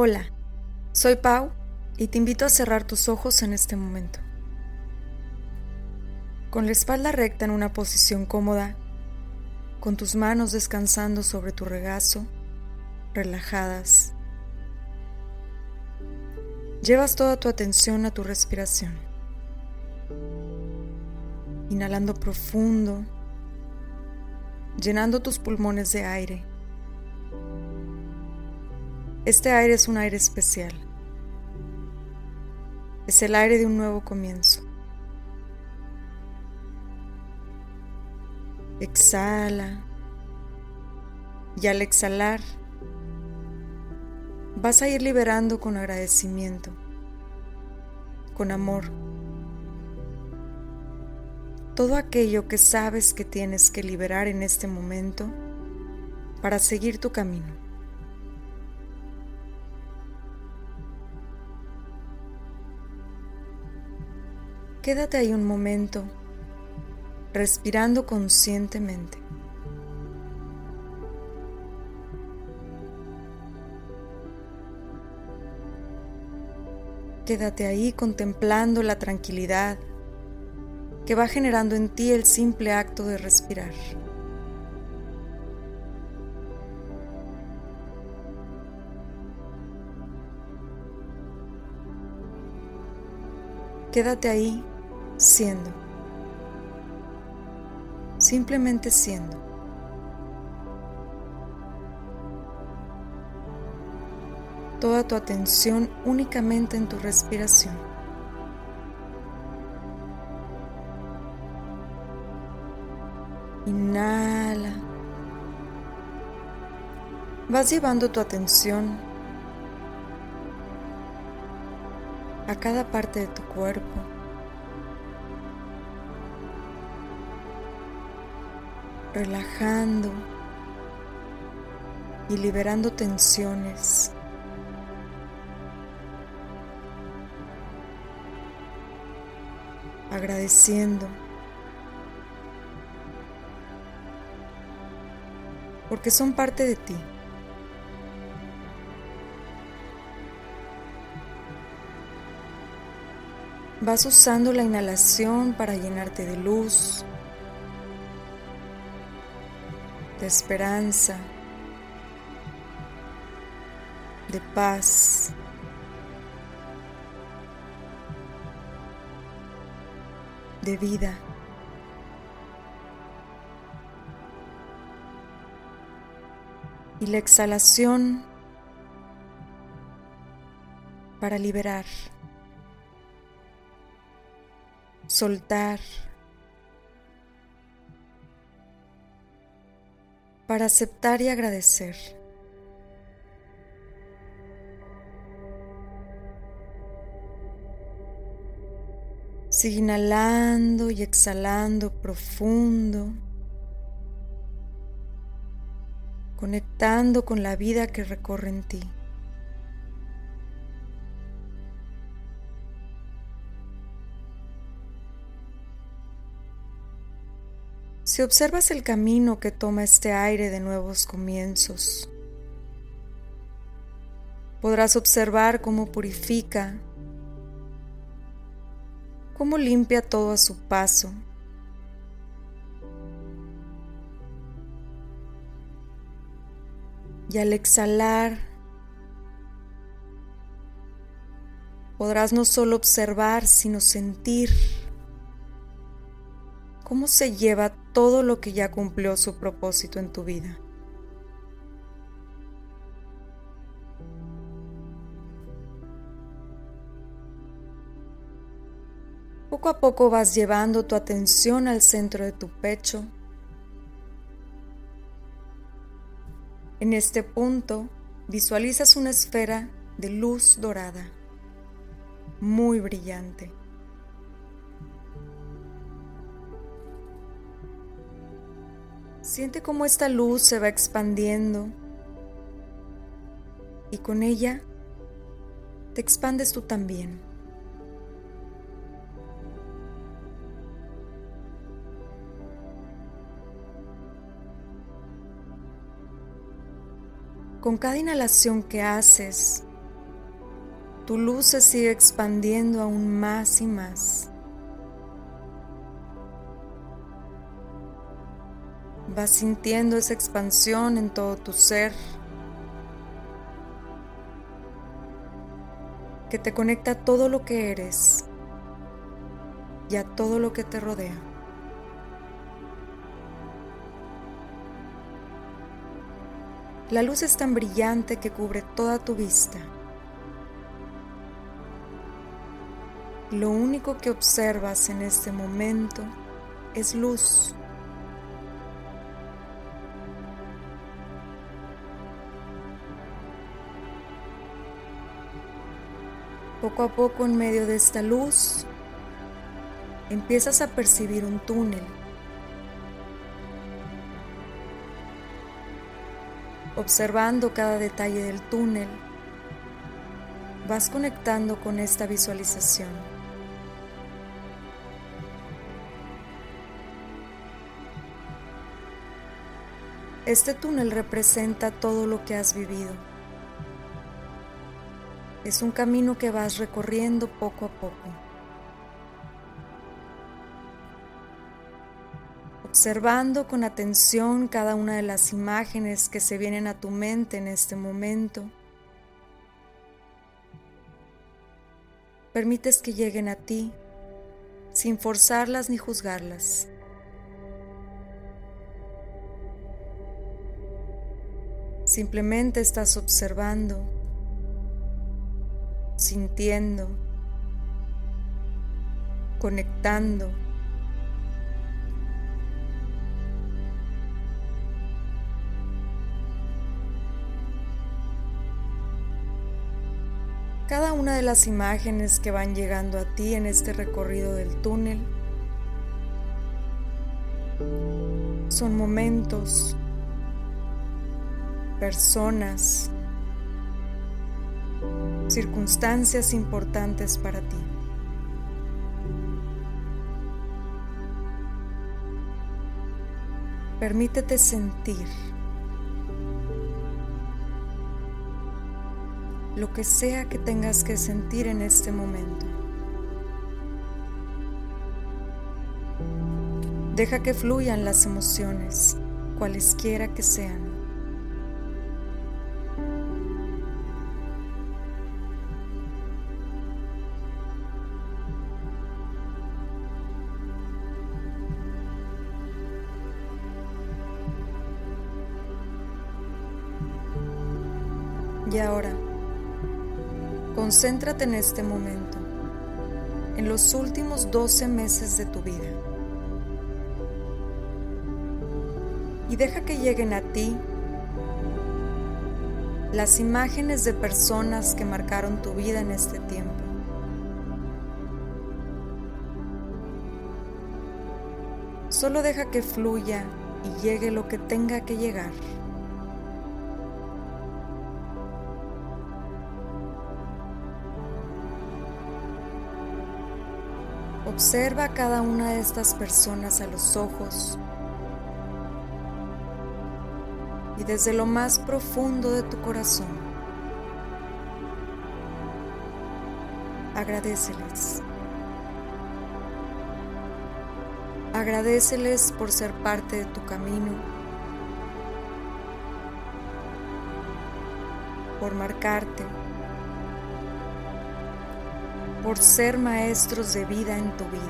Hola, soy Pau y te invito a cerrar tus ojos en este momento. Con la espalda recta en una posición cómoda, con tus manos descansando sobre tu regazo, relajadas. Llevas toda tu atención a tu respiración. Inhalando profundo, llenando tus pulmones de aire este aire es un aire especial. Es el aire de un nuevo comienzo. Exhala. Y al exhalar, vas a ir liberando con agradecimiento, con amor, todo aquello que sabes que tienes que liberar en este momento para seguir tu camino. Quédate ahí un momento, respirando conscientemente. Quédate ahí contemplando la tranquilidad que va generando en ti el simple acto de respirar. Quédate ahí siendo, simplemente siendo. Toda tu atención únicamente en tu respiración. Inhala. Vas llevando tu atención a cada parte de tu cuerpo. Relajando y liberando tensiones. Agradeciendo. Porque son parte de ti. Vas usando la inhalación para llenarte de luz, de esperanza, de paz. de vida. Y la exhalación para liberar, soltar, para aceptar y agradecer. Sigue inhalando y exhalando profundo, conectando con la vida que recorre en ti. Si observas el camino que toma este aire de nuevos comienzos, podrás observar cómo purifica, cómo limpia todo a su paso. Y al exhalar, podrás no solo observar, sino sentir cómo se lleva todo lo que ya cumplió su propósito en tu vida. Poco a poco vas llevando tu atención al centro de tu pecho. En este punto visualizas una esfera de luz dorada, muy brillante. Siente cómo esta luz se va expandiendo y con ella te expandes tú también. Con cada inhalación que haces, tu luz se sigue expandiendo aún más y más. Vas sintiendo esa expansión en todo tu ser que te conecta a todo lo que eres y a todo lo que te rodea. La luz es tan brillante que cubre toda tu vista. Lo único que observas en este momento es luz. Poco a poco en medio de esta luz empiezas a percibir un túnel observando cada detalle del túnel, vas conectando con esta visualización. Este túnel representa todo lo que has vivido. Es un camino que vas recorriendo poco a poco. observando con atención cada una de las imágenes que se vienen a tu mente en este momento. Permites que lleguen a ti sin forzarlas ni juzgarlas. Simplemente estás observando, sintiendo, conectando. Cada una de las imágenes que van llegando a ti en este recorrido del túnel son momentos, personas, circunstancias importantes para ti. Permítete sentir. lo que sea que tengas que sentir en este momento. Deja que fluyan las emociones, cualesquiera que sean. Y ahora, Concéntrate en este momento, en los últimos 12 meses de tu vida. Y deja que lleguen a ti las imágenes de personas que marcaron tu vida en este tiempo. Solo deja que fluya y llegue lo que tenga que llegar. Observa a cada una de estas personas a los ojos y desde lo más profundo de tu corazón, agradeceles. Agradeceles por ser parte de tu camino. por marcarte, por ser maestros de vida en tu vida.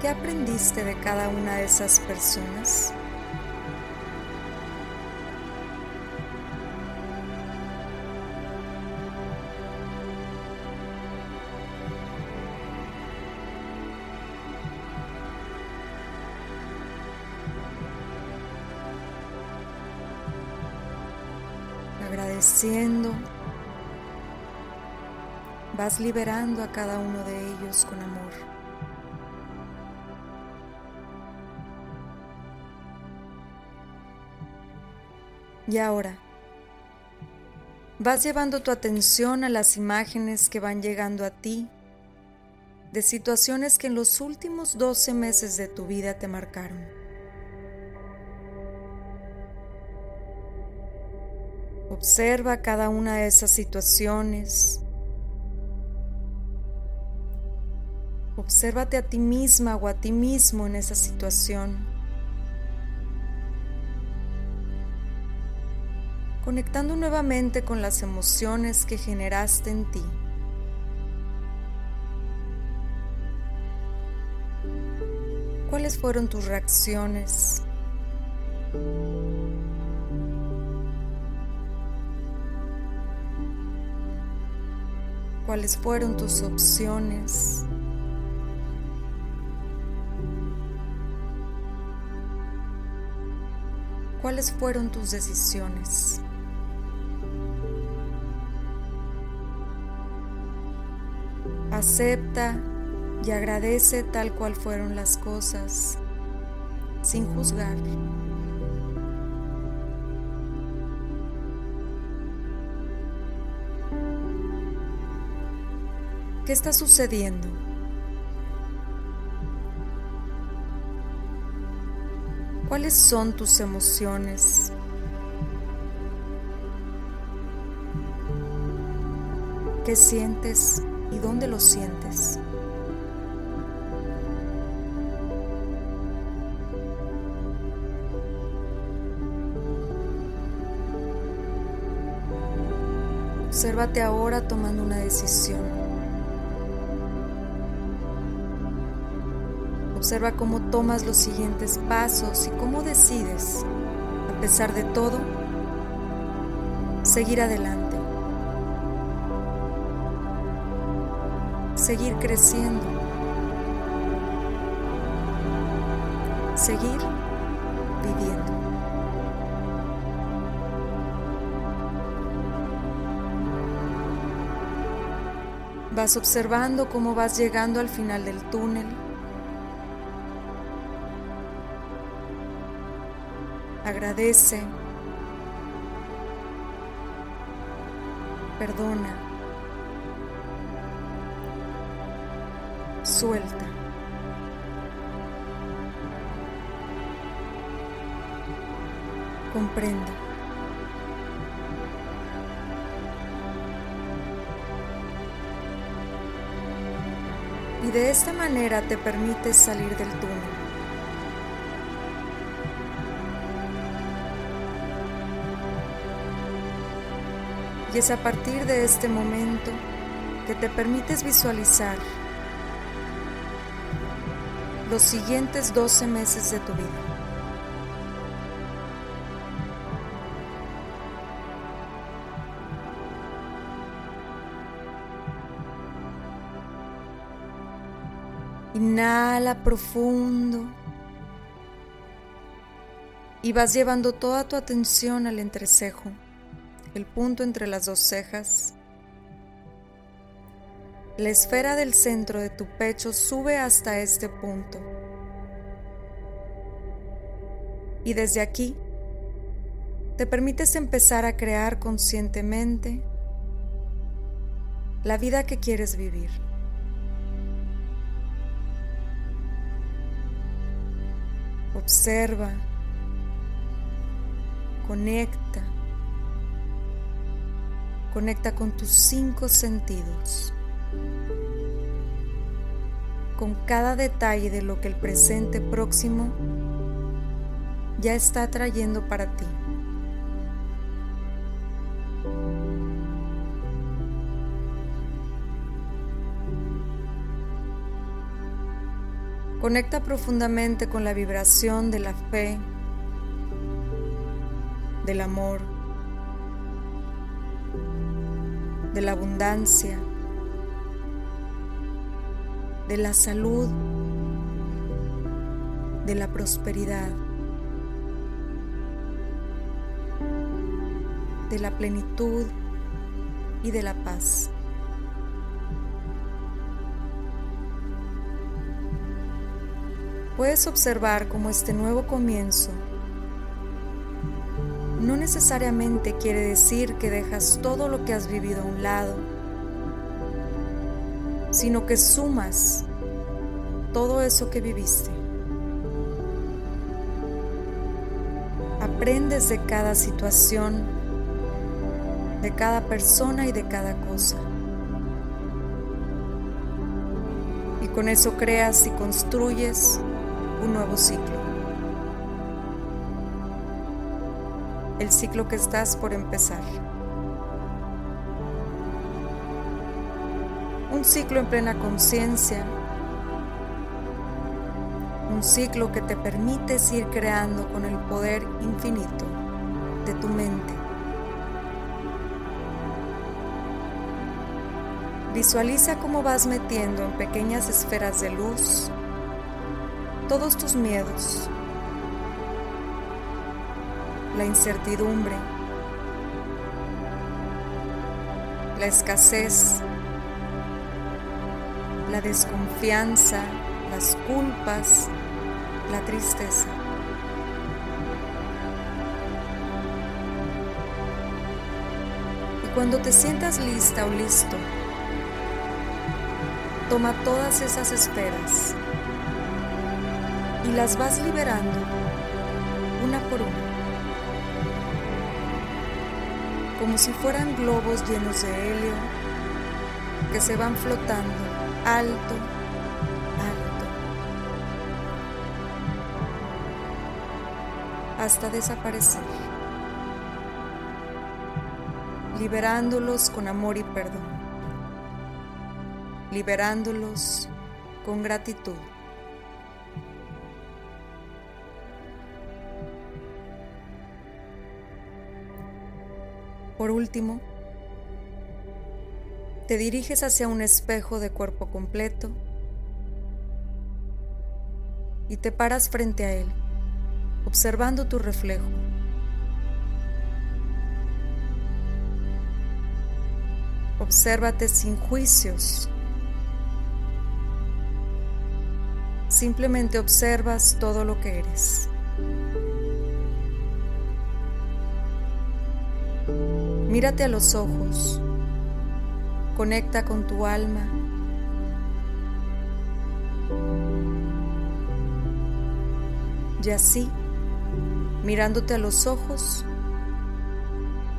¿Qué aprendiste de cada una de esas personas? Vas liberando a cada uno de ellos con amor. Y ahora, vas llevando tu atención a las imágenes que van llegando a ti de situaciones que en los últimos 12 meses de tu vida te marcaron. Observa cada una de esas situaciones. Obsérvate a ti misma o a ti mismo en esa situación. Conectando nuevamente con las emociones que generaste en ti. ¿Cuáles fueron tus reacciones? Cuáles fueron tus opciones. ¿Cuáles fueron tus decisiones? Acepta y agradece tal cual fueron las cosas, sin juzgar. ¿Qué está sucediendo? ¿Cuáles son tus emociones? ¿Qué sientes y dónde lo sientes? Obsérvate ahora tomando una decisión. Observa cómo tomas los siguientes pasos y cómo decides, a pesar de todo, seguir adelante. Seguir creciendo. Seguir viviendo. Vas observando cómo vas llegando al final del túnel agradece, perdona, suelta. Comprende. Y de esta manera te permites salir del túnel. Y es a partir de este momento que te permites visualizar los siguientes 12 meses de tu vida. Inhala profundo y vas llevando toda tu atención al entrecejo el punto entre las dos cejas. La esfera del centro de tu pecho sube hasta este punto. Y desde aquí te permites empezar a crear conscientemente la vida que quieres vivir. Observa, conecta Conecta con tus cinco sentidos. con cada detalle de lo que el presente próximo ya está trayendo para ti. Conecta profundamente con la vibración de la fe, del amor, de la abundancia, de la salud, de la prosperidad, de la plenitud y de la paz. Puedes observar cómo este nuevo comienzo no necesariamente quiere decir que dejas todo lo que has vivido a un lado, sino que sumas todo eso que viviste. Aprendes de cada situación, de cada persona y de cada cosa. Y con eso creas y construyes un nuevo ciclo. El ciclo que estás por empezar. Un ciclo en plena conciencia. Un ciclo que te permite ir creando con el poder infinito de tu mente. Visualiza cómo vas metiendo en pequeñas esferas de luz todos tus miedos, la incertidumbre, la escasez, la desconfianza, las culpas, la tristeza. Y cuando te sientas lista o listo, toma todas esas esferas y las vas liberando una por una, como si fueran globos llenos de helio que se van flotando alto, alto, hasta desaparecer, liberándolos con amor y perdón, liberándolos con gratitud. Por último, te diriges hacia un espejo de cuerpo completo y te paras frente a él, observando tu reflejo. Obsérvate sin juicios. Simplemente observas todo lo que eres. Mírate a los ojos, conecta con tu alma. Y así, mirándote a los ojos,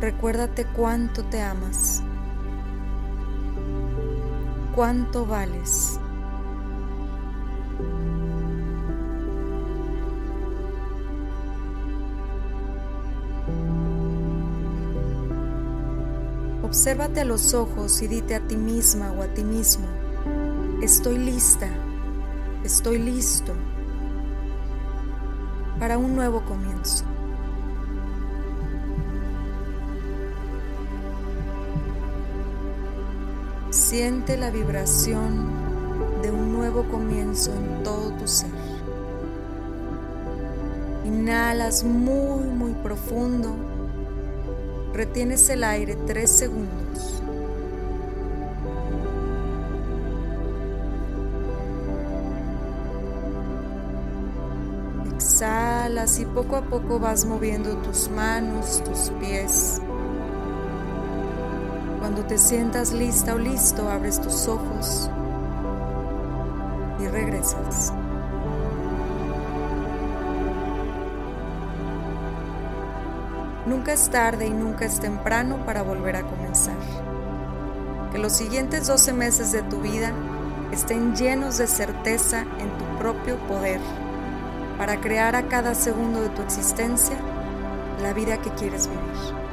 recuérdate cuánto te amas, cuánto vales. Obsérvate a los ojos y dite a ti misma o a ti mismo, estoy lista, estoy listo para un nuevo comienzo. Siente la vibración de un nuevo comienzo en todo tu ser. Inhalas muy, muy profundo Retienes el aire tres segundos. Exhalas y poco a poco vas moviendo tus manos, tus pies. Cuando te sientas lista o listo, abres tus ojos y regresas. Nunca es tarde y nunca es temprano para volver a comenzar. Que los siguientes 12 meses de tu vida estén llenos de certeza en tu propio poder para crear a cada segundo de tu existencia la vida que quieres vivir.